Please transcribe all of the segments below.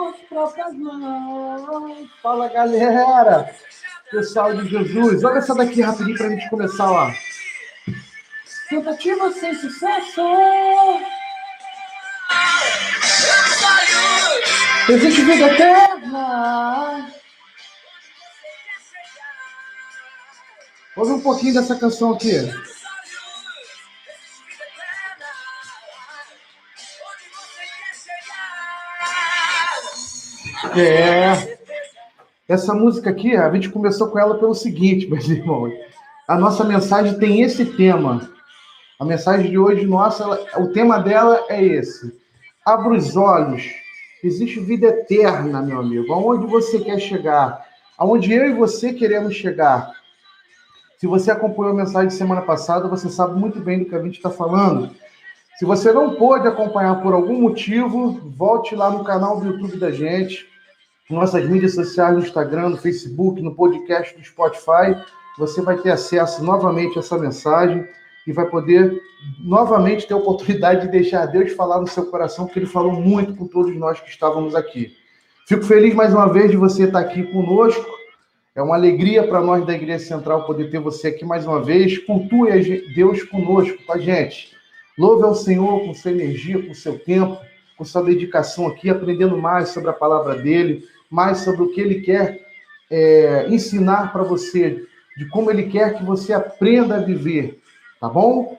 suas próprias mãos. Fala, galera! Pessoal de Jesus. Olha essa daqui rapidinho para a gente começar lá. Tentativa sem sucesso. Existe vida eterna. Ouve um pouquinho dessa canção aqui. É. Essa música aqui, a gente começou com ela pelo seguinte, meus irmãos. A nossa mensagem tem esse tema. A mensagem de hoje, nossa, ela, o tema dela é esse. Abra os olhos. Existe vida eterna, meu amigo. Aonde você quer chegar? Aonde eu e você queremos chegar? Se você acompanhou a mensagem de semana passada, você sabe muito bem do que a gente está falando. Se você não pôde acompanhar por algum motivo, volte lá no canal do YouTube da gente nossas mídias sociais, no Instagram, no Facebook, no podcast do Spotify. Você vai ter acesso novamente a essa mensagem e vai poder novamente ter a oportunidade de deixar Deus falar no seu coração, porque Ele falou muito com todos nós que estávamos aqui. Fico feliz mais uma vez de você estar aqui conosco. É uma alegria para nós da Igreja Central poder ter você aqui mais uma vez. Cultue Deus conosco, com a gente. Louve ao Senhor com sua energia, com seu tempo, com sua dedicação aqui, aprendendo mais sobre a palavra dele, mais sobre o que ele quer é, ensinar para você, de como ele quer que você aprenda a viver, tá bom?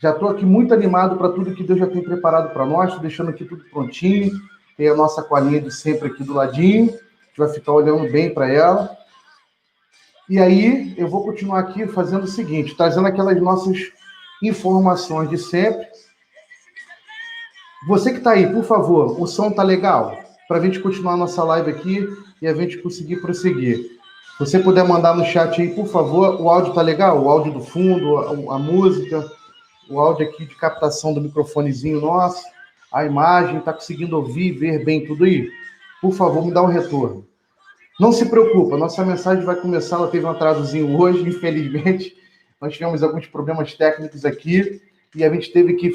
Já estou aqui muito animado para tudo que Deus já tem preparado para nós, estou deixando aqui tudo prontinho. Tem a nossa colinha de sempre aqui do ladinho, a gente vai ficar olhando bem para ela. E aí, eu vou continuar aqui fazendo o seguinte, trazendo aquelas nossas informações de sempre. Você que está aí, por favor, o som tá legal? Para a gente continuar nossa live aqui e a gente conseguir prosseguir. Se você puder mandar no chat aí, por favor, o áudio tá legal? O áudio do fundo, a, a música, o áudio aqui de captação do microfonezinho nosso, a imagem, tá conseguindo ouvir, ver bem tudo aí? Por favor, me dá um retorno. Não se preocupa, nossa mensagem vai começar, ela teve um atrasozinho hoje, infelizmente. Nós tivemos alguns problemas técnicos aqui e a gente teve que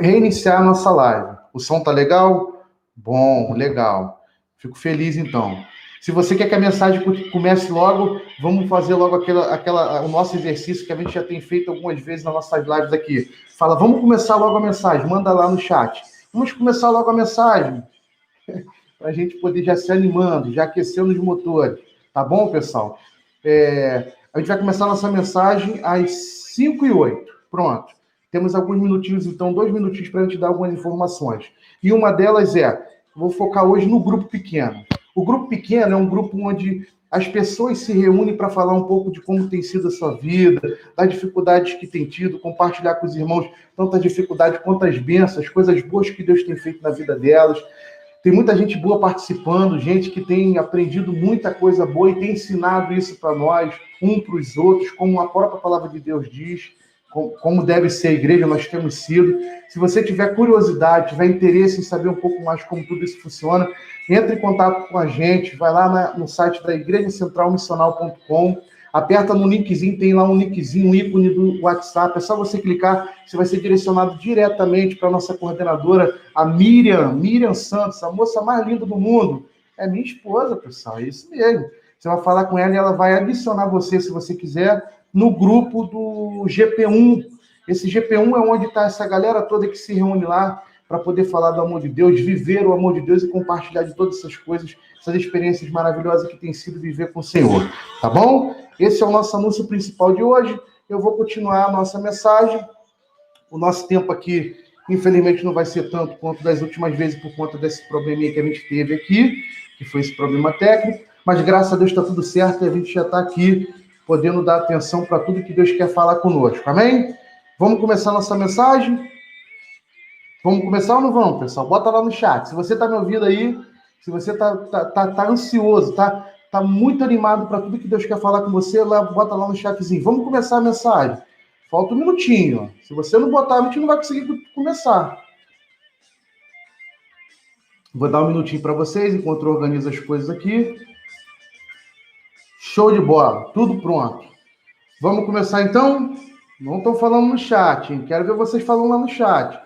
reiniciar a nossa live. O som tá legal? Bom, legal. Fico feliz então. Se você quer que a mensagem comece logo, vamos fazer logo aquela, aquela, o nosso exercício que a gente já tem feito algumas vezes nas nossas lives aqui. Fala, vamos começar logo a mensagem, manda lá no chat. Vamos começar logo a mensagem. Para a gente poder já se animando, já aquecendo os motores. Tá bom, pessoal? É, a gente vai começar a nossa mensagem às 5 e 8. Pronto. Temos alguns minutinhos, então, dois minutinhos para a gente dar algumas informações. E uma delas é: vou focar hoje no grupo pequeno. O grupo pequeno é um grupo onde as pessoas se reúnem para falar um pouco de como tem sido a sua vida, das dificuldades que tem tido, compartilhar com os irmãos tantas dificuldades quanto as bênçãos, coisas boas que Deus tem feito na vida delas. Tem muita gente boa participando, gente que tem aprendido muita coisa boa e tem ensinado isso para nós, um para os outros, como a própria palavra de Deus diz como deve ser a igreja, nós temos sido. Se você tiver curiosidade, tiver interesse em saber um pouco mais como tudo isso funciona, entre em contato com a gente, vai lá no site da igrejacentralmissional.com, aperta no linkzinho, tem lá um linkzinho, um ícone do WhatsApp, é só você clicar, você vai ser direcionado diretamente para a nossa coordenadora, a Miriam, Miriam Santos, a moça mais linda do mundo. É minha esposa, pessoal, é isso mesmo. Você vai falar com ela e ela vai adicionar você, se você quiser, no grupo do GP1. Esse GP1 é onde está essa galera toda que se reúne lá para poder falar do amor de Deus, viver o amor de Deus e compartilhar de todas essas coisas, essas experiências maravilhosas que tem sido viver com o Senhor. Tá bom? Esse é o nosso anúncio principal de hoje. Eu vou continuar a nossa mensagem. O nosso tempo aqui, infelizmente, não vai ser tanto quanto das últimas vezes por conta desse probleminha que a gente teve aqui, que foi esse problema técnico. Mas graças a Deus está tudo certo e a gente já está aqui podendo dar atenção para tudo que Deus quer falar conosco. Amém? Vamos começar nossa mensagem? Vamos começar ou não vamos, pessoal? Bota lá no chat. Se você está me ouvindo aí, se você está tá, tá, tá ansioso, tá, tá muito animado para tudo que Deus quer falar com você, lá, bota lá no chatzinho. Vamos começar a mensagem. Falta um minutinho. Se você não botar, a gente não vai conseguir começar. Vou dar um minutinho para vocês enquanto eu organizo as coisas aqui. Show de bola, tudo pronto. Vamos começar então? Não estão falando no chat, hein? Quero ver vocês falando lá no chat.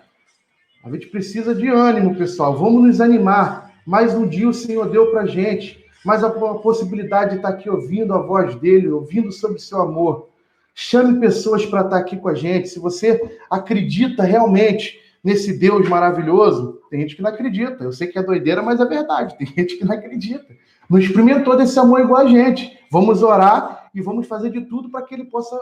A gente precisa de ânimo, pessoal. Vamos nos animar. mais um dia o Senhor deu para gente, mais a possibilidade de estar aqui ouvindo a voz dele, ouvindo sobre o seu amor. Chame pessoas para estar aqui com a gente. Se você acredita realmente nesse Deus maravilhoso, tem gente que não acredita. Eu sei que é doideira, mas é verdade. Tem gente que não acredita. Não experimentou desse amor igual a gente. Vamos orar e vamos fazer de tudo para que ele possa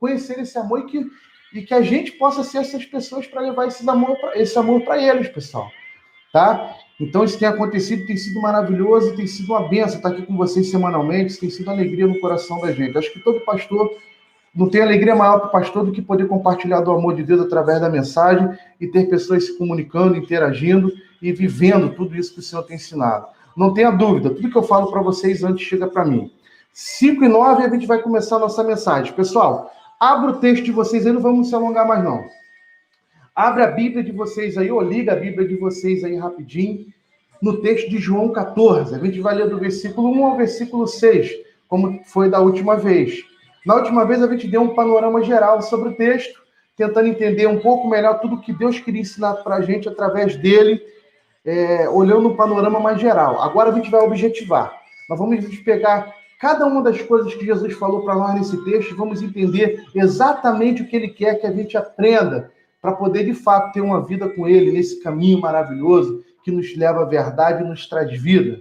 conhecer esse amor e que, e que a gente possa ser essas pessoas para levar esse amor, esse amor para eles, pessoal. Tá? Então, isso tem acontecido, tem sido maravilhoso, tem sido uma benção estar aqui com vocês semanalmente, tem sido alegria no coração da gente. Acho que todo pastor não tem alegria maior para o pastor do que poder compartilhar do amor de Deus através da mensagem e ter pessoas se comunicando, interagindo e vivendo tudo isso que o Senhor tem ensinado. Não tenha dúvida, tudo que eu falo para vocês antes chega para mim. 5 e 9 a gente vai começar a nossa mensagem. Pessoal, abra o texto de vocês aí, não vamos se alongar mais não. Abre a Bíblia de vocês aí, ou liga a Bíblia de vocês aí rapidinho, no texto de João 14. A gente vai ler do versículo 1 ao versículo 6, como foi da última vez. Na última vez a gente deu um panorama geral sobre o texto, tentando entender um pouco melhor tudo que Deus queria ensinar para a gente através dele, é, olhando um panorama mais geral. Agora a gente vai objetivar. Nós vamos pegar cada uma das coisas que Jesus falou para nós nesse texto e vamos entender exatamente o que ele quer que a gente aprenda para poder de fato ter uma vida com ele nesse caminho maravilhoso que nos leva à verdade e nos traz vida.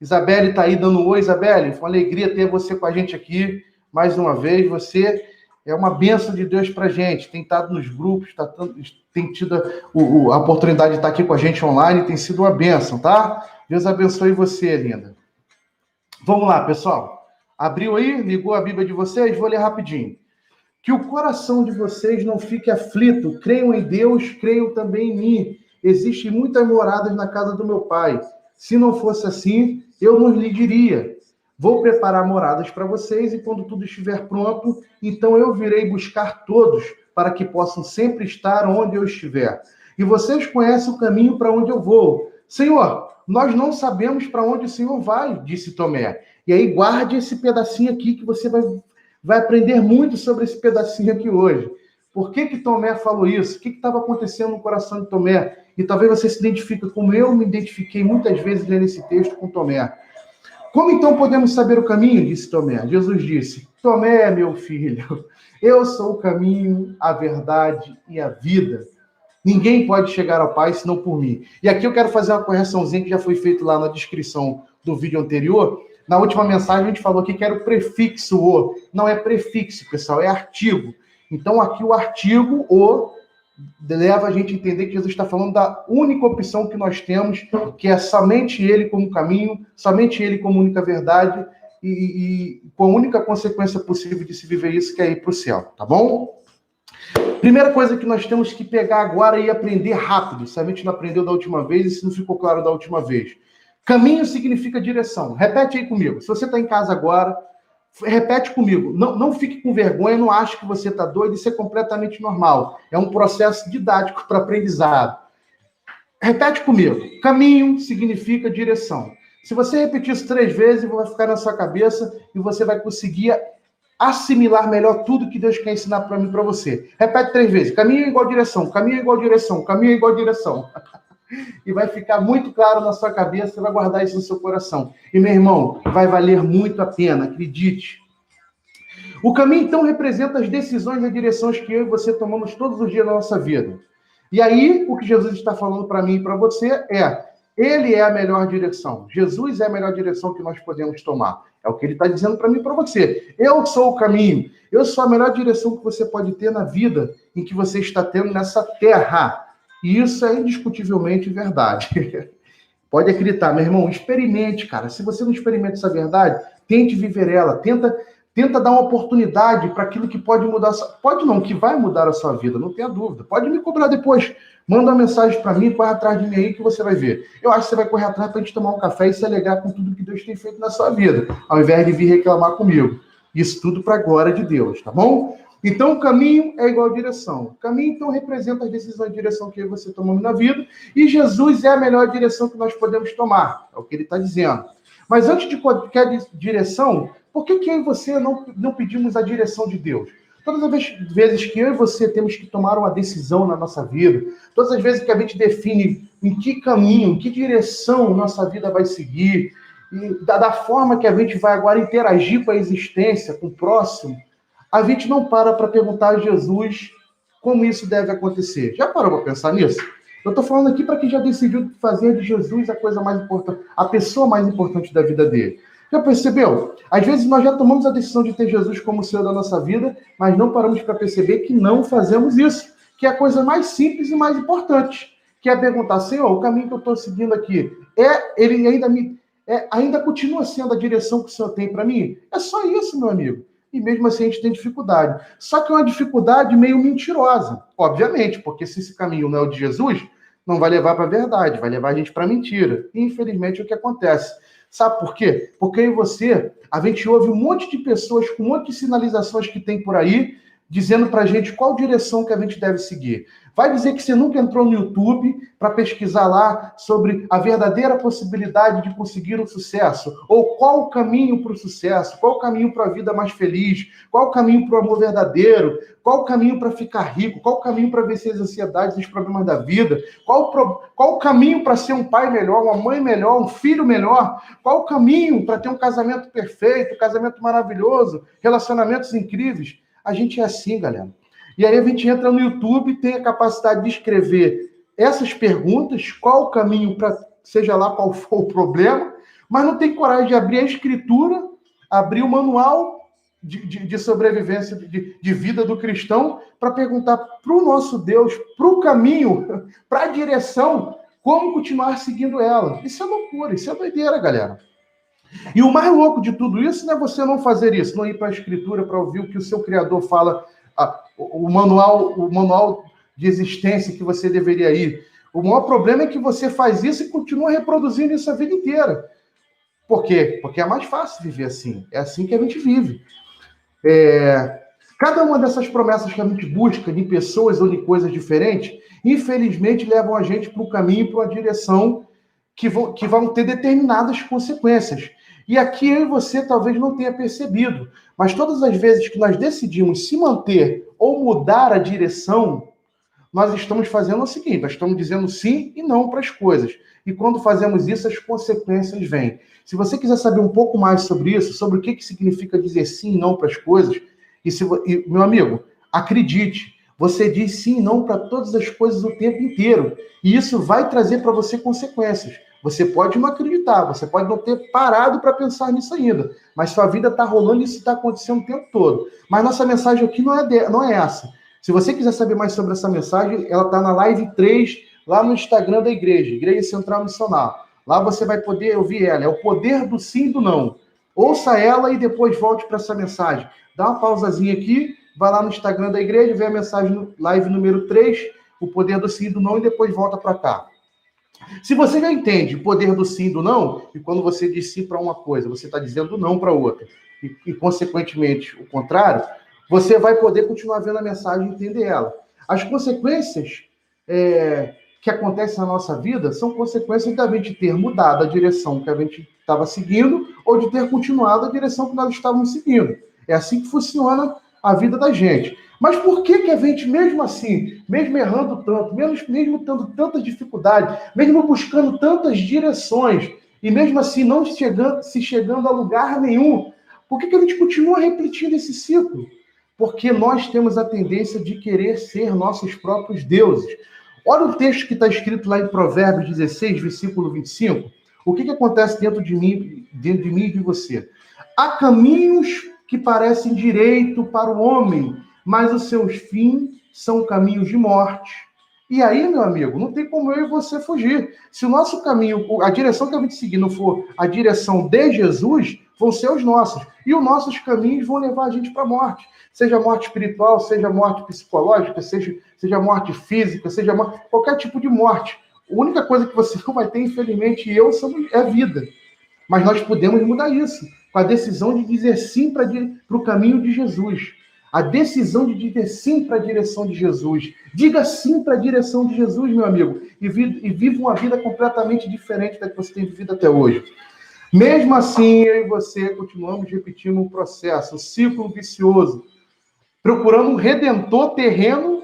Isabelle está aí dando oi, Isabelle. Foi uma alegria ter você com a gente aqui mais uma vez. Você é uma benção de Deus para a gente. Tem estado nos grupos, tá, tem tido a oportunidade de estar aqui com a gente online, tem sido uma benção, tá? Deus abençoe você, linda. Vamos lá, pessoal. Abriu aí? Ligou a Bíblia de vocês? Vou ler rapidinho. Que o coração de vocês não fique aflito. Creiam em Deus, creiam também em mim. Existem muitas moradas na casa do meu pai. Se não fosse assim, eu não lhe diria Vou preparar moradas para vocês e quando tudo estiver pronto, então eu virei buscar todos para que possam sempre estar onde eu estiver. E vocês conhecem o caminho para onde eu vou. Senhor, nós não sabemos para onde o Senhor vai, disse Tomé. E aí guarde esse pedacinho aqui que você vai, vai aprender muito sobre esse pedacinho aqui hoje. Por que, que Tomé falou isso? O que estava acontecendo no coração de Tomé? E talvez você se identifique como eu me identifiquei muitas vezes lendo esse texto com Tomé. Como então podemos saber o caminho? Disse Tomé. Jesus disse: Tomé, meu filho, eu sou o caminho, a verdade e a vida. Ninguém pode chegar ao Pai senão por mim. E aqui eu quero fazer uma correçãozinha que já foi feita lá na descrição do vídeo anterior. Na última mensagem a gente falou que era o prefixo o. Não é prefixo, pessoal, é artigo. Então aqui o artigo o leva a gente a entender que Jesus está falando da única opção que nós temos, que é somente Ele como caminho, somente Ele como única verdade e, e com a única consequência possível de se viver isso, que é ir para o céu, tá bom? Primeira coisa que nós temos que pegar agora e aprender rápido, se a gente não aprendeu da última vez e se não ficou claro da última vez. Caminho significa direção. Repete aí comigo. Se você está em casa agora, repete comigo, não, não fique com vergonha, não ache que você está doido, isso é completamente normal. É um processo didático para aprendizado. Repete comigo. Caminho significa direção. Se você repetir isso três vezes, vai ficar na sua cabeça e você vai conseguir assimilar melhor tudo que Deus quer ensinar para mim para você. Repete três vezes. Caminho é igual direção, caminho é igual direção, caminho é igual direção. e vai ficar muito claro na sua cabeça, você vai guardar isso no seu coração. E, meu irmão, vai valer muito a pena, acredite. O caminho, então, representa as decisões e as direções que eu e você tomamos todos os dias na nossa vida. E aí, o que Jesus está falando para mim e para você é: Ele é a melhor direção. Jesus é a melhor direção que nós podemos tomar. É o que ele está dizendo para mim e para você. Eu sou o caminho. Eu sou a melhor direção que você pode ter na vida em que você está tendo nessa terra. E isso é indiscutivelmente verdade. Pode acreditar, meu irmão, experimente, cara. Se você não experimenta essa verdade, tente viver ela, tenta tenta dar uma oportunidade para aquilo que pode mudar, pode não, que vai mudar a sua vida, não tenha dúvida. Pode me cobrar depois. Manda uma mensagem para mim, corre atrás de mim aí que você vai ver. Eu acho que você vai correr atrás para a gente tomar um café e se alegrar com tudo que Deus tem feito na sua vida, ao invés de vir reclamar comigo. Isso tudo para a glória de Deus, tá bom? Então, o caminho é igual a direção. O caminho, então, representa as decisões de direção que você tomou na vida. E Jesus é a melhor direção que nós podemos tomar. É o que ele está dizendo. Mas antes de qualquer direção, por que, que eu e você não, não pedimos a direção de Deus? Todas as vezes que eu e você temos que tomar uma decisão na nossa vida, todas as vezes que a gente define em que caminho, em que direção nossa vida vai seguir, da, da forma que a gente vai agora interagir com a existência, com o próximo, a gente não para para perguntar a Jesus como isso deve acontecer. Já parou para pensar nisso? Eu estou falando aqui para quem já decidiu fazer de Jesus a coisa mais importante, a pessoa mais importante da vida dele. Já percebeu? Às vezes nós já tomamos a decisão de ter Jesus como Senhor da nossa vida, mas não paramos para perceber que não fazemos isso, que é a coisa mais simples e mais importante, que é perguntar, Senhor, o caminho que eu estou seguindo aqui, é ele ainda me é, ainda continua sendo a direção que o Senhor tem para mim? É só isso, meu amigo. E mesmo assim a gente tem dificuldade. Só que é uma dificuldade meio mentirosa, obviamente, porque se esse caminho não é o de Jesus, não vai levar para a verdade, vai levar a gente para mentira. E, infelizmente é o que acontece. Sabe por quê? Porque e você, a gente ouve um monte de pessoas com um monte de sinalizações que tem por aí, dizendo para a gente qual direção que a gente deve seguir. Vai dizer que você nunca entrou no YouTube para pesquisar lá sobre a verdadeira possibilidade de conseguir o sucesso? Ou qual o caminho para o sucesso? Qual o caminho para a vida mais feliz? Qual o caminho para o amor verdadeiro? Qual o caminho para ficar rico? Qual o caminho para vencer as ansiedades e os problemas da vida? Qual o, pro... qual o caminho para ser um pai melhor, uma mãe melhor, um filho melhor? Qual o caminho para ter um casamento perfeito, um casamento maravilhoso, relacionamentos incríveis? A gente é assim, galera. E aí a gente entra no YouTube, tem a capacidade de escrever essas perguntas, qual o caminho para, seja lá qual for o problema, mas não tem coragem de abrir a escritura, abrir o manual de, de, de sobrevivência, de, de, vida do cristão, para perguntar para o nosso Deus, para o caminho, para a direção, como continuar seguindo ela. Isso é loucura, isso é doideira, galera. E o mais louco de tudo isso não é você não fazer isso, não ir para a escritura para ouvir o que o seu Criador fala o, manual, o manual de existência que você deveria ir. O maior problema é que você faz isso e continua reproduzindo isso a vida inteira. Por quê? Porque é mais fácil viver assim. É assim que a gente vive. É... Cada uma dessas promessas que a gente busca de pessoas ou de coisas diferentes, infelizmente levam a gente para um caminho, para uma direção que vão, que vão ter determinadas consequências. E aqui eu e você talvez não tenha percebido, mas todas as vezes que nós decidimos se manter ou mudar a direção, nós estamos fazendo o seguinte: nós estamos dizendo sim e não para as coisas. E quando fazemos isso, as consequências vêm. Se você quiser saber um pouco mais sobre isso, sobre o que, que significa dizer sim e não para as coisas, e, se, e meu amigo, acredite, você diz sim e não para todas as coisas o tempo inteiro. E isso vai trazer para você consequências. Você pode não acreditar, você pode não ter parado para pensar nisso ainda, mas sua vida está rolando e isso está acontecendo o tempo todo. Mas nossa mensagem aqui não é, de, não é essa. Se você quiser saber mais sobre essa mensagem, ela está na live 3, lá no Instagram da igreja, Igreja Central Missional. Lá você vai poder ouvir ela. É o poder do sim e do não. Ouça ela e depois volte para essa mensagem. Dá uma pausazinha aqui, vai lá no Instagram da igreja, vê a mensagem live número 3, o poder do sim e do não, e depois volta para cá. Se você já entende o poder do sim e do não, e quando você diz sim para uma coisa, você está dizendo não para outra, e, e, consequentemente o contrário, você vai poder continuar vendo a mensagem e entender ela. As consequências é, que acontecem na nossa vida são consequências da gente ter mudado a direção que a gente estava seguindo ou de ter continuado a direção que nós estávamos seguindo. É assim que funciona a vida da gente. Mas por que, que a gente, mesmo assim, mesmo errando tanto, mesmo, mesmo tendo tantas dificuldades, mesmo buscando tantas direções, e mesmo assim não chegando, se chegando a lugar nenhum, por que, que a gente continua repetindo esse ciclo? Porque nós temos a tendência de querer ser nossos próprios deuses. Olha o texto que está escrito lá em Provérbios 16, versículo 25. O que, que acontece dentro de mim, dentro de mim e de você? Há caminhos que parecem direito para o homem, mas os seus fins são caminhos de morte. E aí, meu amigo, não tem como eu e você fugir. Se o nosso caminho, a direção que a gente seguir não for a direção de Jesus, vão ser os nossos. E os nossos caminhos vão levar a gente para a morte. Seja morte espiritual, seja morte psicológica, seja, seja morte física, seja morte, qualquer tipo de morte. A única coisa que você não vai ter, infelizmente, eu, é vida. Mas nós podemos mudar isso com a decisão de dizer sim para o caminho de Jesus a decisão de dizer sim para a direção de Jesus. Diga sim para a direção de Jesus, meu amigo, e, e viva uma vida completamente diferente da que você tem vivido até hoje. Mesmo assim, eu e você continuamos repetindo um processo, um ciclo vicioso. procurando um redentor terreno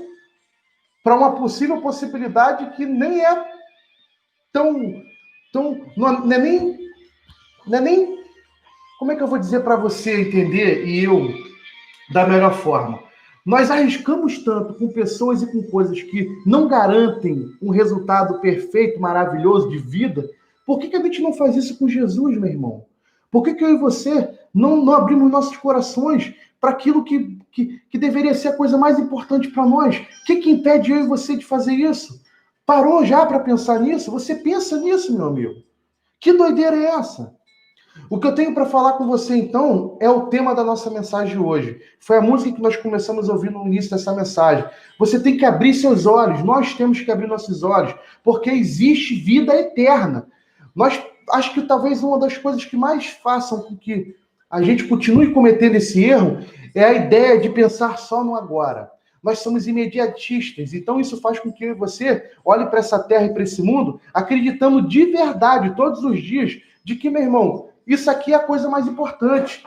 para uma possível possibilidade que nem é tão. tão não, é nem. Não é nem. Como é que eu vou dizer para você entender e eu da melhor forma? Nós arriscamos tanto com pessoas e com coisas que não garantem um resultado perfeito, maravilhoso de vida. Por que, que a gente não faz isso com Jesus, meu irmão? Por que, que eu e você não, não abrimos nossos corações para aquilo que, que, que, deveria ser a coisa mais importante para nós? O que, que impede eu e você de fazer isso? Parou já para pensar nisso? Você pensa nisso, meu amigo? Que doideira é essa? O que eu tenho para falar com você, então, é o tema da nossa mensagem hoje. Foi a música que nós começamos a ouvir no início dessa mensagem. Você tem que abrir seus olhos, nós temos que abrir nossos olhos, porque existe vida eterna. Nós acho que talvez uma das coisas que mais façam com que a gente continue cometendo esse erro é a ideia de pensar só no agora. Nós somos imediatistas, então isso faz com que você olhe para essa terra e para esse mundo acreditando de verdade, todos os dias, de que, meu irmão, isso aqui é a coisa mais importante.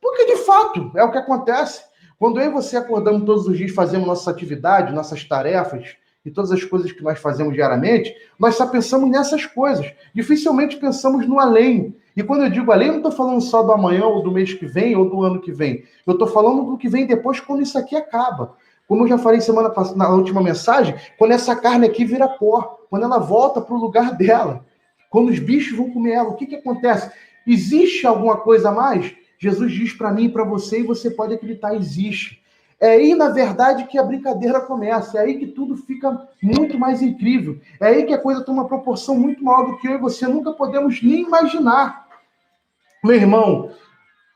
Porque, de fato, é o que acontece. Quando eu e você acordamos todos os dias, fazemos nossas atividades, nossas tarefas e todas as coisas que nós fazemos diariamente, nós só pensamos nessas coisas. Dificilmente pensamos no além. E quando eu digo além, eu não estou falando só do amanhã, ou do mês que vem, ou do ano que vem. Eu estou falando do que vem depois, quando isso aqui acaba. Como eu já falei semana passada, na última mensagem, quando essa carne aqui vira pó, quando ela volta para o lugar dela, quando os bichos vão comer ela, o que, que acontece? Existe alguma coisa a mais? Jesus diz para mim e para você, e você pode acreditar, existe. É aí, na verdade, que a brincadeira começa. É aí que tudo fica muito mais incrível. É aí que a coisa toma uma proporção muito maior do que eu e você nunca podemos nem imaginar. Meu irmão,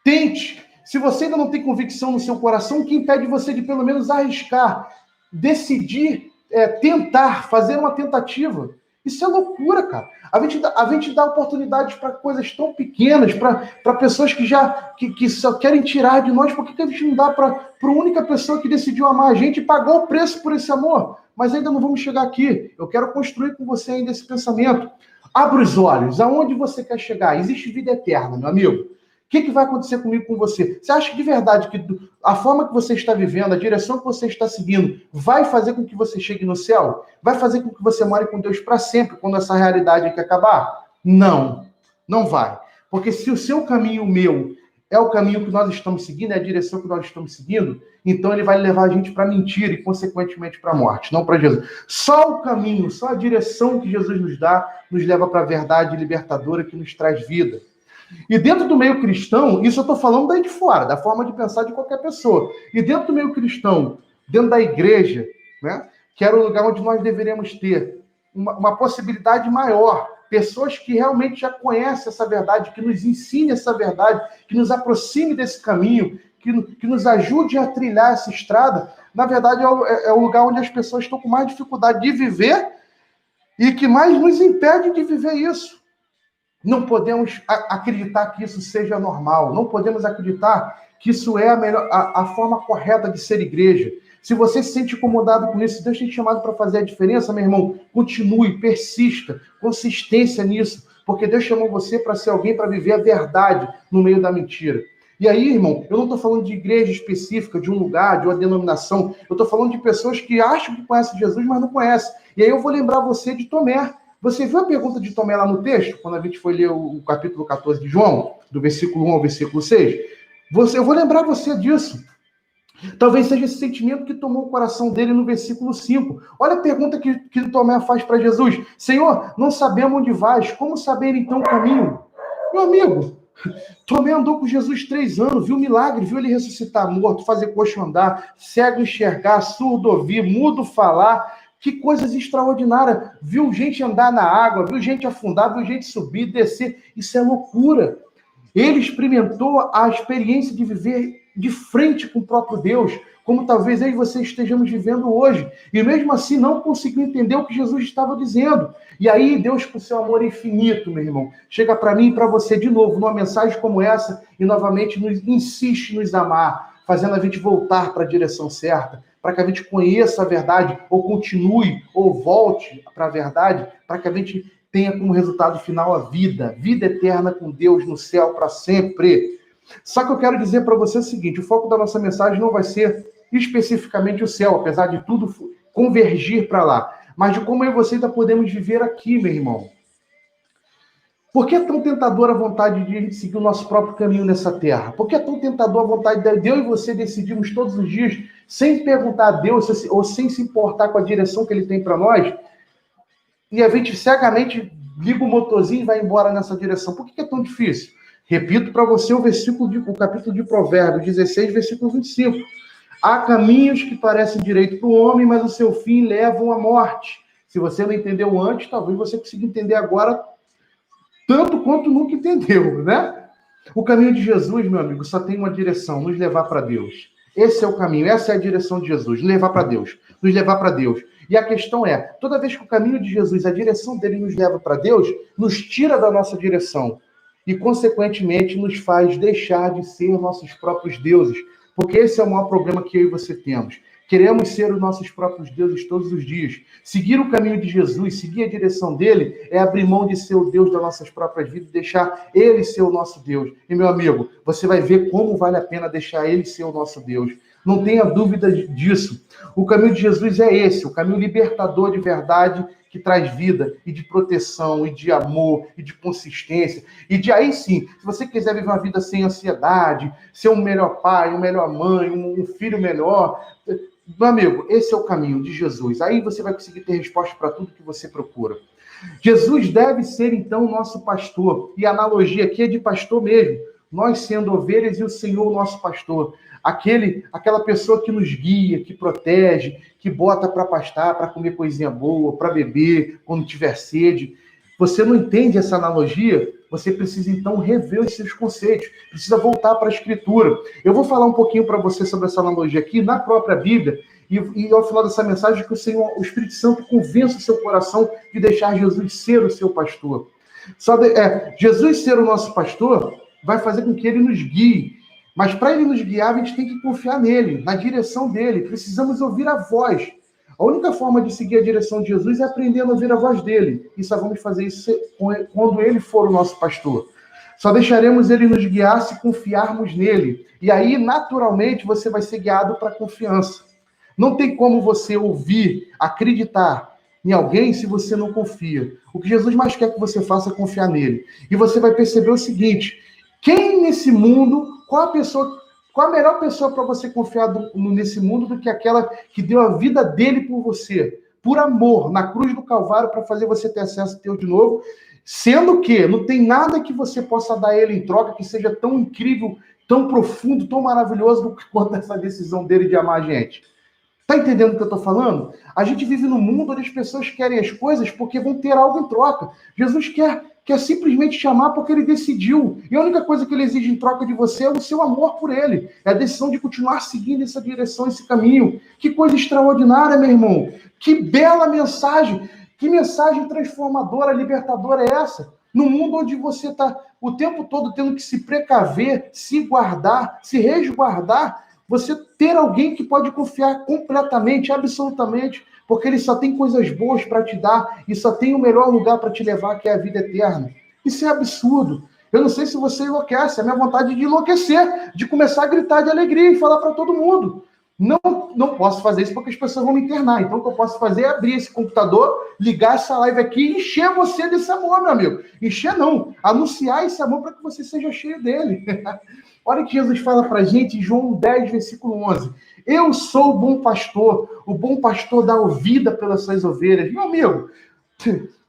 tente. Se você ainda não tem convicção no seu coração, o que impede você de pelo menos arriscar, decidir, é, tentar, fazer uma tentativa? Isso é loucura, cara. A gente, dá, a gente dá oportunidades para coisas tão pequenas, para pessoas que já que, que só querem tirar de nós. Por que, a gente não dá para a única pessoa que decidiu amar a gente e pagou o preço por esse amor? Mas ainda não vamos chegar aqui. Eu quero construir com você ainda esse pensamento. Abra os olhos. Aonde você quer chegar? Existe vida eterna, meu amigo. O que, que, vai acontecer comigo com você? Você acha de verdade que a forma que você está vivendo, a direção que você está seguindo, vai fazer com que você chegue no céu? Vai fazer com que você more com Deus para sempre quando essa realidade aqui acabar? Não, não vai. Porque se o seu caminho, o meu, é o caminho que nós estamos seguindo, é a direção que nós estamos seguindo, então ele vai levar a gente para mentira e, consequentemente, para a morte, não para Jesus. Só o caminho, só a direção que Jesus nos dá, nos leva para a verdade libertadora que nos traz vida. E dentro do meio cristão, isso eu estou falando daí de fora, da forma de pensar de qualquer pessoa. E dentro do meio cristão, dentro da igreja, né, que era o lugar onde nós deveríamos ter uma, uma possibilidade maior, pessoas que realmente já conhecem essa verdade, que nos ensinem essa verdade, que nos aproxime desse caminho, que, que nos ajude a trilhar essa estrada. Na verdade, é o, é, é o lugar onde as pessoas estão com mais dificuldade de viver e que mais nos impede de viver isso. Não podemos acreditar que isso seja normal. Não podemos acreditar que isso é a, melhor, a, a forma correta de ser igreja. Se você se sente incomodado com isso, Deus tem te chamado para fazer a diferença, meu irmão, continue, persista, consistência nisso, porque Deus chamou você para ser alguém para viver a verdade no meio da mentira. E aí, irmão, eu não estou falando de igreja específica, de um lugar, de uma denominação. Eu estou falando de pessoas que acham que conhecem Jesus, mas não conhecem. E aí eu vou lembrar você de Tomé. Você viu a pergunta de Tomé lá no texto, quando a gente foi ler o, capítulo 14 de João, do versículo 1 ao versículo 6? Você, eu vou lembrar você disso. Talvez seja esse sentimento que tomou o coração dele no versículo 5. Olha a pergunta que, que Tomé faz para Jesus: Senhor, não sabemos onde vais, como saber então o caminho? Meu amigo, Tomé andou com Jesus três anos, viu milagre, viu ele ressuscitar morto, fazer coxo andar, cego enxergar, surdo ouvir, mudo falar. Que coisas extraordinárias. Viu gente andar na água, viu gente afundar, viu gente subir, descer. Isso é loucura. Ele experimentou a experiência de viver de frente com o próprio Deus, como talvez eu e você estejamos vivendo hoje. E mesmo assim não conseguiu entender o que Jesus estava dizendo. E aí Deus, com seu amor infinito, meu irmão, chega para mim e para você de novo, numa mensagem como essa, e novamente nos insiste em nos amar, fazendo a gente voltar para a direção certa, para que a gente conheça a verdade, ou continue, ou volte para a verdade, para que a gente tenha como resultado final a vida, vida eterna com Deus no céu para sempre. Só que eu quero dizer para você o seguinte: o foco da nossa mensagem não vai ser especificamente o céu, apesar de tudo convergir para lá, mas de como eu e você ainda podemos viver aqui, meu irmão. Por que é tão tentadora a vontade de seguir o nosso próprio caminho nessa terra? Por que é tão tentadora a vontade de eu e você decidirmos todos os dias, sem perguntar a Deus ou sem se importar com a direção que Ele tem para nós, e a gente cegamente liga o motorzinho e vai embora nessa direção? Por que é tão difícil? Repito para você o versículo de, o capítulo de Provérbios 16, versículo 25. Há caminhos que parecem direito para o homem, mas o seu fim levam à morte. Se você não entendeu antes, talvez você consiga entender agora tanto quanto nunca entendeu, né? O caminho de Jesus, meu amigo, só tem uma direção: nos levar para Deus. Esse é o caminho, essa é a direção de Jesus, nos levar para Deus, nos levar para Deus. E a questão é, toda vez que o caminho de Jesus, a direção dele nos leva para Deus, nos tira da nossa direção e consequentemente nos faz deixar de ser nossos próprios deuses, porque esse é o maior problema que eu e você temos. Queremos ser os nossos próprios deuses todos os dias. Seguir o caminho de Jesus, seguir a direção dele, é abrir mão de ser o Deus das nossas próprias vidas, deixar ele ser o nosso Deus. E, meu amigo, você vai ver como vale a pena deixar ele ser o nosso Deus. Não tenha dúvida disso. O caminho de Jesus é esse, o caminho libertador de verdade que traz vida e de proteção e de amor e de consistência. E de aí sim, se você quiser viver uma vida sem ansiedade, ser um melhor pai, um melhor mãe, um filho melhor, meu amigo, esse é o caminho de Jesus. Aí você vai conseguir ter resposta para tudo que você procura. Jesus deve ser, então, nosso pastor. E a analogia aqui é de pastor mesmo. Nós sendo ovelhas e o Senhor nosso pastor. Aquele, aquela pessoa que nos guia, que protege, que bota para pastar, para comer coisinha boa, para beber quando tiver sede. Você não entende essa analogia? Você precisa então rever os seus conceitos, precisa voltar para a escritura. Eu vou falar um pouquinho para você sobre essa analogia aqui na própria Bíblia e, e, ao final dessa mensagem que o Senhor, o Espírito Santo convença o seu coração de deixar Jesus ser o seu pastor. Só de, é, Jesus ser o nosso pastor vai fazer com que ele nos guie. Mas para ele nos guiar, a gente tem que confiar nele, na direção dele. Precisamos ouvir a voz. A única forma de seguir a direção de Jesus é aprendendo a ouvir a voz dele. E só vamos fazer isso quando ele for o nosso pastor. Só deixaremos ele nos guiar se confiarmos nele. E aí, naturalmente, você vai ser guiado para a confiança. Não tem como você ouvir, acreditar em alguém se você não confia. O que Jesus mais quer que você faça é confiar nele. E você vai perceber o seguinte: quem nesse mundo, qual a pessoa qual a melhor pessoa para você confiar do, nesse mundo do que aquela que deu a vida dele por você? Por amor, na cruz do Calvário, para fazer você ter acesso Deus de novo. Sendo que não tem nada que você possa dar a ele em troca que seja tão incrível, tão profundo, tão maravilhoso quanto essa decisão dele de amar a gente. Tá entendendo o que eu estou falando? A gente vive num mundo onde as pessoas querem as coisas porque vão ter algo em troca. Jesus quer quer simplesmente chamar porque ele decidiu. E a única coisa que ele exige em troca de você é o seu amor por ele. É a decisão de continuar seguindo essa direção, esse caminho. Que coisa extraordinária, meu irmão. Que bela mensagem. Que mensagem transformadora, libertadora é essa? No mundo onde você está o tempo todo tendo que se precaver, se guardar, se resguardar, você ter alguém que pode confiar completamente, absolutamente, porque ele só tem coisas boas para te dar e só tem o melhor lugar para te levar, que é a vida eterna. Isso é absurdo. Eu não sei se você enlouquece, é a minha vontade de enlouquecer, de começar a gritar de alegria e falar para todo mundo. Não, não posso fazer isso porque as pessoas vão me internar. Então, o que eu posso fazer é abrir esse computador, ligar essa live aqui e encher você desse amor, meu amigo. Encher não, anunciar esse amor para que você seja cheio dele. Olha que Jesus fala para gente em João 10, versículo 11. Eu sou o bom pastor, o bom pastor dá vida pelas suas ovelhas. Meu amigo,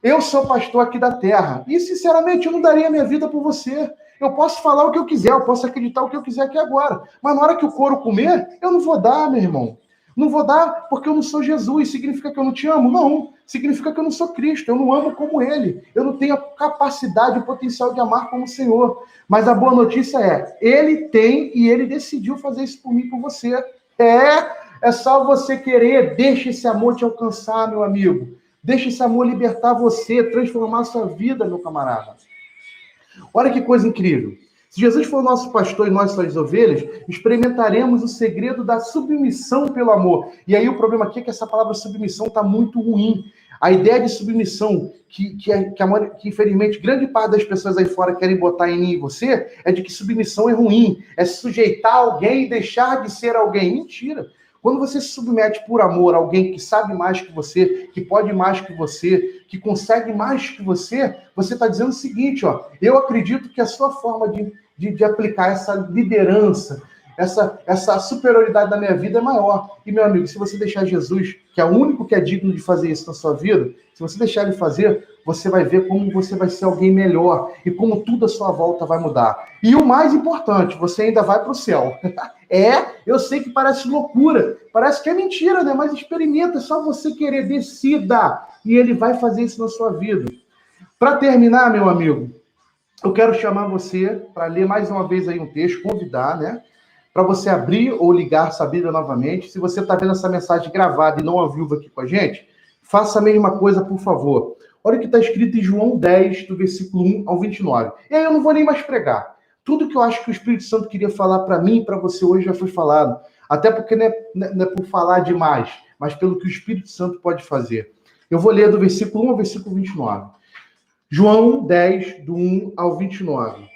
eu sou pastor aqui da terra e, sinceramente, eu não daria minha vida por você. Eu posso falar o que eu quiser, eu posso acreditar o que eu quiser aqui agora, mas na hora que o couro comer, eu não vou dar, meu irmão. Não vou dar porque eu não sou Jesus. Significa que eu não te amo? Não. Significa que eu não sou Cristo. Eu não amo como Ele. Eu não tenho a capacidade, o potencial de amar como o Senhor. Mas a boa notícia é: Ele tem e Ele decidiu fazer isso por mim, por você. É, é só você querer. Deixa esse amor te alcançar, meu amigo. Deixa esse amor libertar você, transformar sua vida, meu camarada. Olha que coisa incrível. Se Jesus for nosso pastor e nós suas ovelhas, experimentaremos o segredo da submissão pelo amor. E aí o problema aqui é que essa palavra submissão está muito ruim. A ideia de submissão, que, que, é, que, a, que, infelizmente grande parte das pessoas aí fora querem botar em mim e você, é de que submissão é ruim, é sujeitar alguém e deixar de ser alguém. Mentira. Quando você se submete por amor a alguém que sabe mais que você, que pode mais que você, que consegue mais que você, você está dizendo o seguinte, ó, eu acredito que a sua forma de, de, de aplicar essa liderança, essa, essa superioridade da minha vida é maior. E, meu amigo, se você deixar Jesus, que é o único que é digno de fazer isso na sua vida, se você deixar ele fazer, você vai ver como você vai ser alguém melhor e como tudo à sua volta vai mudar. E o mais importante, você ainda vai para o céu. é, eu sei que parece loucura, parece que é mentira, né? Mas experimenta, é só você querer, decida, e ele vai fazer isso na sua vida. Para terminar, meu amigo, eu quero chamar você para ler mais uma vez aí um texto, convidar, né? Para você abrir ou ligar sua Bíblia novamente. Se você está vendo essa mensagem gravada e não a viu aqui com a gente, faça a mesma coisa, por favor. Olha o que está escrito em João 10, do versículo 1 ao 29. E aí eu não vou nem mais pregar. Tudo que eu acho que o Espírito Santo queria falar para mim e para você hoje já foi falado. Até porque não é, não é por falar demais, mas pelo que o Espírito Santo pode fazer. Eu vou ler do versículo 1 ao versículo 29. João 10, do 1 ao 29.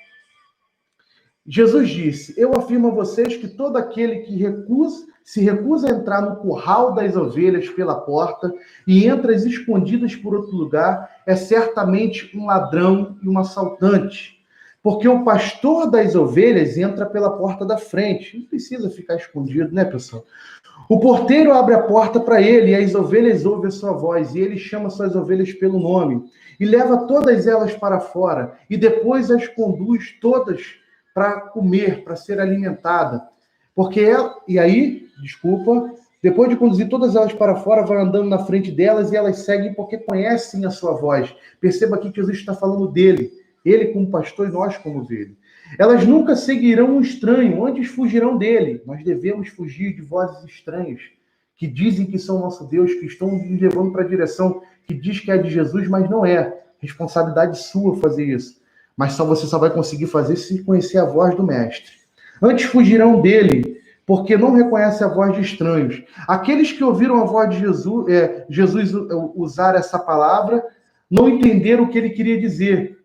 Jesus disse: Eu afirmo a vocês que todo aquele que recusa, se recusa a entrar no curral das ovelhas pela porta e entra as escondidas por outro lugar, é certamente um ladrão e um assaltante. Porque o pastor das ovelhas entra pela porta da frente. Não precisa ficar escondido, né, pessoal? O porteiro abre a porta para ele e as ovelhas ouvem a sua voz, e ele chama suas ovelhas pelo nome e leva todas elas para fora e depois as conduz todas para comer, para ser alimentada. Porque ela, e aí, desculpa, depois de conduzir todas elas para fora, vai andando na frente delas e elas seguem porque conhecem a sua voz. Perceba aqui que Jesus está falando dele, ele como pastor e nós como ovelha. Elas nunca seguirão um estranho, antes fugirão dele. Nós devemos fugir de vozes estranhas que dizem que são nosso Deus, que estão nos levando para a direção que diz que é de Jesus, mas não é. Responsabilidade sua fazer isso mas só você só vai conseguir fazer se conhecer a voz do mestre. Antes fugirão dele, porque não reconhecem a voz de estranhos. Aqueles que ouviram a voz de Jesus, é, Jesus usar essa palavra, não entenderam o que ele queria dizer.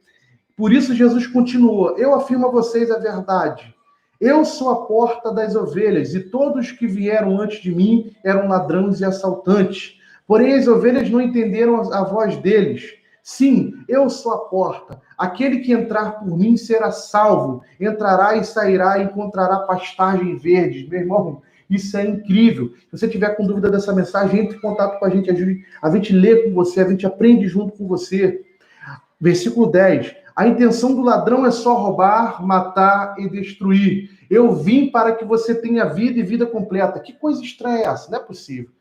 Por isso Jesus continuou: Eu afirmo a vocês a verdade. Eu sou a porta das ovelhas, e todos que vieram antes de mim eram ladrões e assaltantes. Porém, as ovelhas não entenderam a voz deles. Sim, eu sou a porta. Aquele que entrar por mim será salvo. Entrará e sairá e encontrará pastagem verde. Meu irmão, isso é incrível. Se você tiver com dúvida dessa mensagem, entre em contato com a gente, a gente lê com você, a gente aprende junto com você. Versículo 10. A intenção do ladrão é só roubar, matar e destruir. Eu vim para que você tenha vida e vida completa. Que coisa estranha é essa? Não é possível.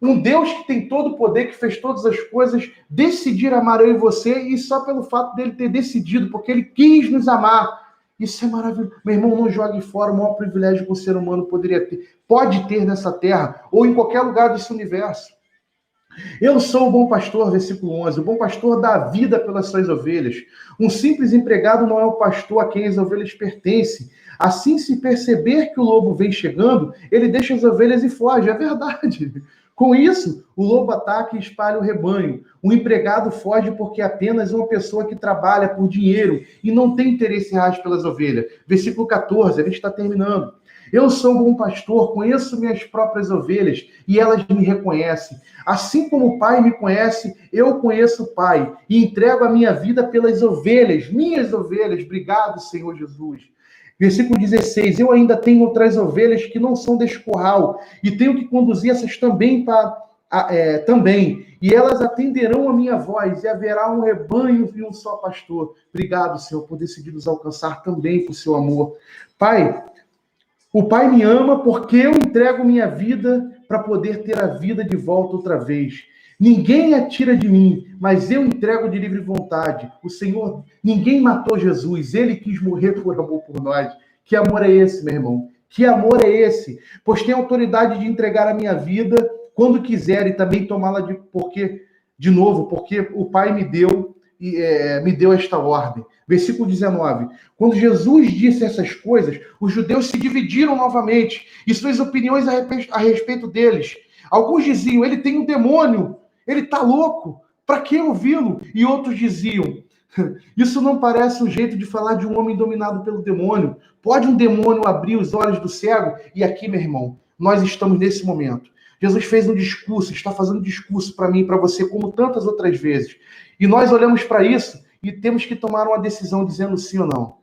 Um Deus que tem todo o poder, que fez todas as coisas, decidir amar eu e você, e só pelo fato dele ter decidido, porque ele quis nos amar. Isso é maravilhoso. Meu irmão, não jogue fora o maior privilégio que o ser humano poderia ter, pode ter nessa terra, ou em qualquer lugar desse universo. Eu sou o bom pastor, versículo 11. O bom pastor dá vida pelas suas ovelhas. Um simples empregado não é o pastor a quem as ovelhas pertencem. Assim, se perceber que o lobo vem chegando, ele deixa as ovelhas e foge. É verdade. Com isso, o lobo ataca e espalha o rebanho. O empregado foge porque é apenas uma pessoa que trabalha por dinheiro e não tem interesse reais pelas ovelhas. Versículo 14, a gente está terminando. Eu sou um bom pastor, conheço minhas próprias ovelhas e elas me reconhecem. Assim como o Pai me conhece, eu conheço o Pai e entrego a minha vida pelas ovelhas, minhas ovelhas. Obrigado, Senhor Jesus. Versículo 16: Eu ainda tenho outras ovelhas que não são deste curral, e tenho que conduzir essas também para. É, também, e elas atenderão a minha voz, e haverá um rebanho e um só pastor. Obrigado, Senhor, por decidir nos alcançar também o seu amor. Pai, o Pai me ama porque eu entrego minha vida para poder ter a vida de volta outra vez. Ninguém atira de mim, mas eu entrego de livre vontade. O Senhor, ninguém matou Jesus, ele quis morrer por amor por nós. Que amor é esse, meu irmão? Que amor é esse? Pois tem autoridade de entregar a minha vida quando quiser e também tomá-la de porque de novo, porque o Pai me deu e é, me deu esta ordem. Versículo 19. Quando Jesus disse essas coisas, os judeus se dividiram novamente e suas opiniões a respeito deles. Alguns diziam: ele tem um demônio ele está louco. Para que ouvi-lo? E outros diziam: Isso não parece um jeito de falar de um homem dominado pelo demônio. Pode um demônio abrir os olhos do cego? E aqui, meu irmão, nós estamos nesse momento. Jesus fez um discurso, está fazendo discurso para mim e para você, como tantas outras vezes. E nós olhamos para isso e temos que tomar uma decisão dizendo sim ou não.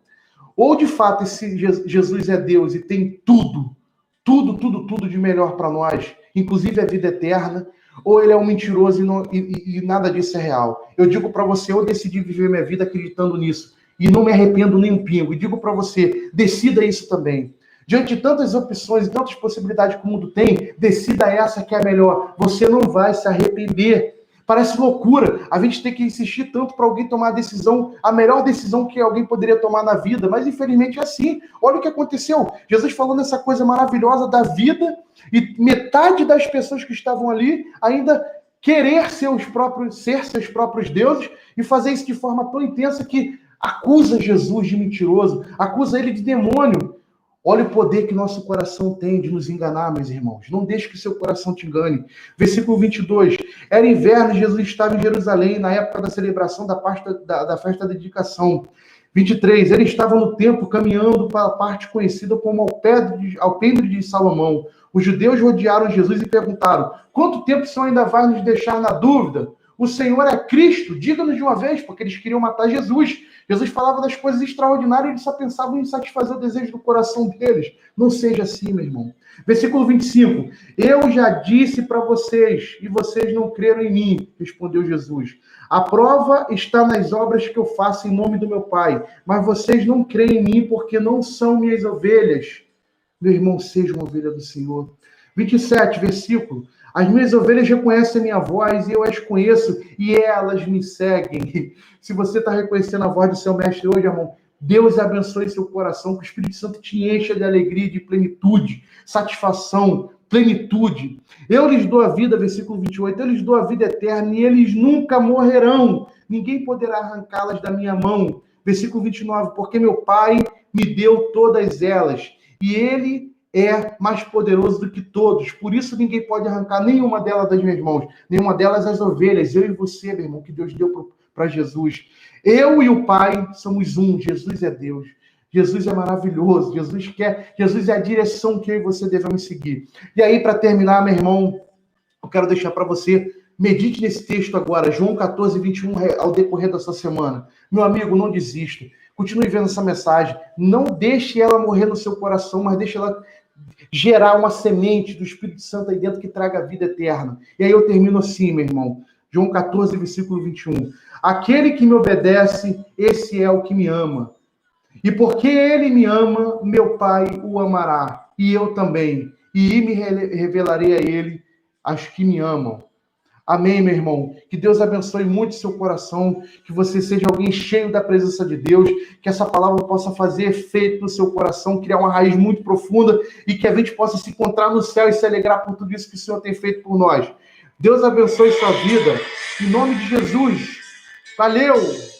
Ou de fato esse Jesus é Deus e tem tudo, tudo, tudo, tudo de melhor para nós, inclusive a vida eterna, ou ele é um mentiroso e, não, e, e nada disso é real. Eu digo para você, eu decidi viver minha vida acreditando nisso e não me arrependo nem um pingo. E digo para você, decida isso também. Diante de tantas opções e tantas possibilidades que o mundo tem, decida essa que é a melhor. Você não vai se arrepender. Parece loucura a gente ter que insistir tanto para alguém tomar a decisão, a melhor decisão que alguém poderia tomar na vida, mas infelizmente é assim. Olha o que aconteceu. Jesus falando essa coisa maravilhosa da vida e metade das pessoas que estavam ali ainda querer ser os próprios, ser seus próprios deuses e fazer isso de forma tão intensa que acusa Jesus de mentiroso, acusa ele de demônio. Olha o poder que nosso coração tem de nos enganar, meus irmãos. Não deixe que seu coração te engane. Versículo 22. Era inverno, Jesus estava em Jerusalém na época da celebração da, da, da festa da dedicação. 23. Ele estava no templo caminhando para a parte conhecida como Alpendre de Salomão. Os judeus rodearam Jesus e perguntaram: Quanto tempo o Senhor ainda vai nos deixar na dúvida? O Senhor é Cristo? Diga-nos de uma vez, porque eles queriam matar Jesus. Jesus falava das coisas extraordinárias eles só pensavam em satisfazer o desejo do coração deles. Não seja assim, meu irmão. Versículo 25. Eu já disse para vocês e vocês não creram em mim, respondeu Jesus. A prova está nas obras que eu faço em nome do meu Pai, mas vocês não creem em mim porque não são minhas ovelhas. Meu irmão, seja uma ovelha do Senhor. 27, versículo. As minhas ovelhas reconhecem a minha voz e eu as conheço e elas me seguem. Se você está reconhecendo a voz do seu mestre hoje, irmão, Deus abençoe seu coração, que o Espírito Santo te encha de alegria, de plenitude, satisfação, plenitude. Eu lhes dou a vida, versículo 28, eu lhes dou a vida eterna e eles nunca morrerão. Ninguém poderá arrancá-las da minha mão. Versículo 29, porque meu Pai me deu todas elas e ele é mais poderoso do que todos. Por isso ninguém pode arrancar nenhuma delas das minhas mãos, nenhuma delas as ovelhas. Eu e você, meu irmão, que Deus deu para Jesus. Eu e o Pai somos um. Jesus é Deus. Jesus é maravilhoso. Jesus quer. Jesus é a direção que eu e você devemos seguir. E aí, para terminar, meu irmão, eu quero deixar para você. Medite nesse texto agora, João 14, 21, ao decorrer da sua semana. Meu amigo, não desista. Continue vendo essa mensagem. Não deixe ela morrer no seu coração, mas deixe ela gerar uma semente do Espírito Santo aí dentro que traga a vida eterna. E aí eu termino assim, meu irmão. João 14, versículo 21. Aquele que me obedece, esse é o que me ama. E porque ele me ama, meu Pai o amará, e eu também. E me revelarei a ele as que me amam. Amém, meu irmão. Que Deus abençoe muito seu coração, que você seja alguém cheio da presença de Deus, que essa palavra possa fazer efeito no seu coração, criar uma raiz muito profunda e que a gente possa se encontrar no céu e se alegrar por tudo isso que o Senhor tem feito por nós. Deus abençoe sua vida. Em nome de Jesus. Valeu!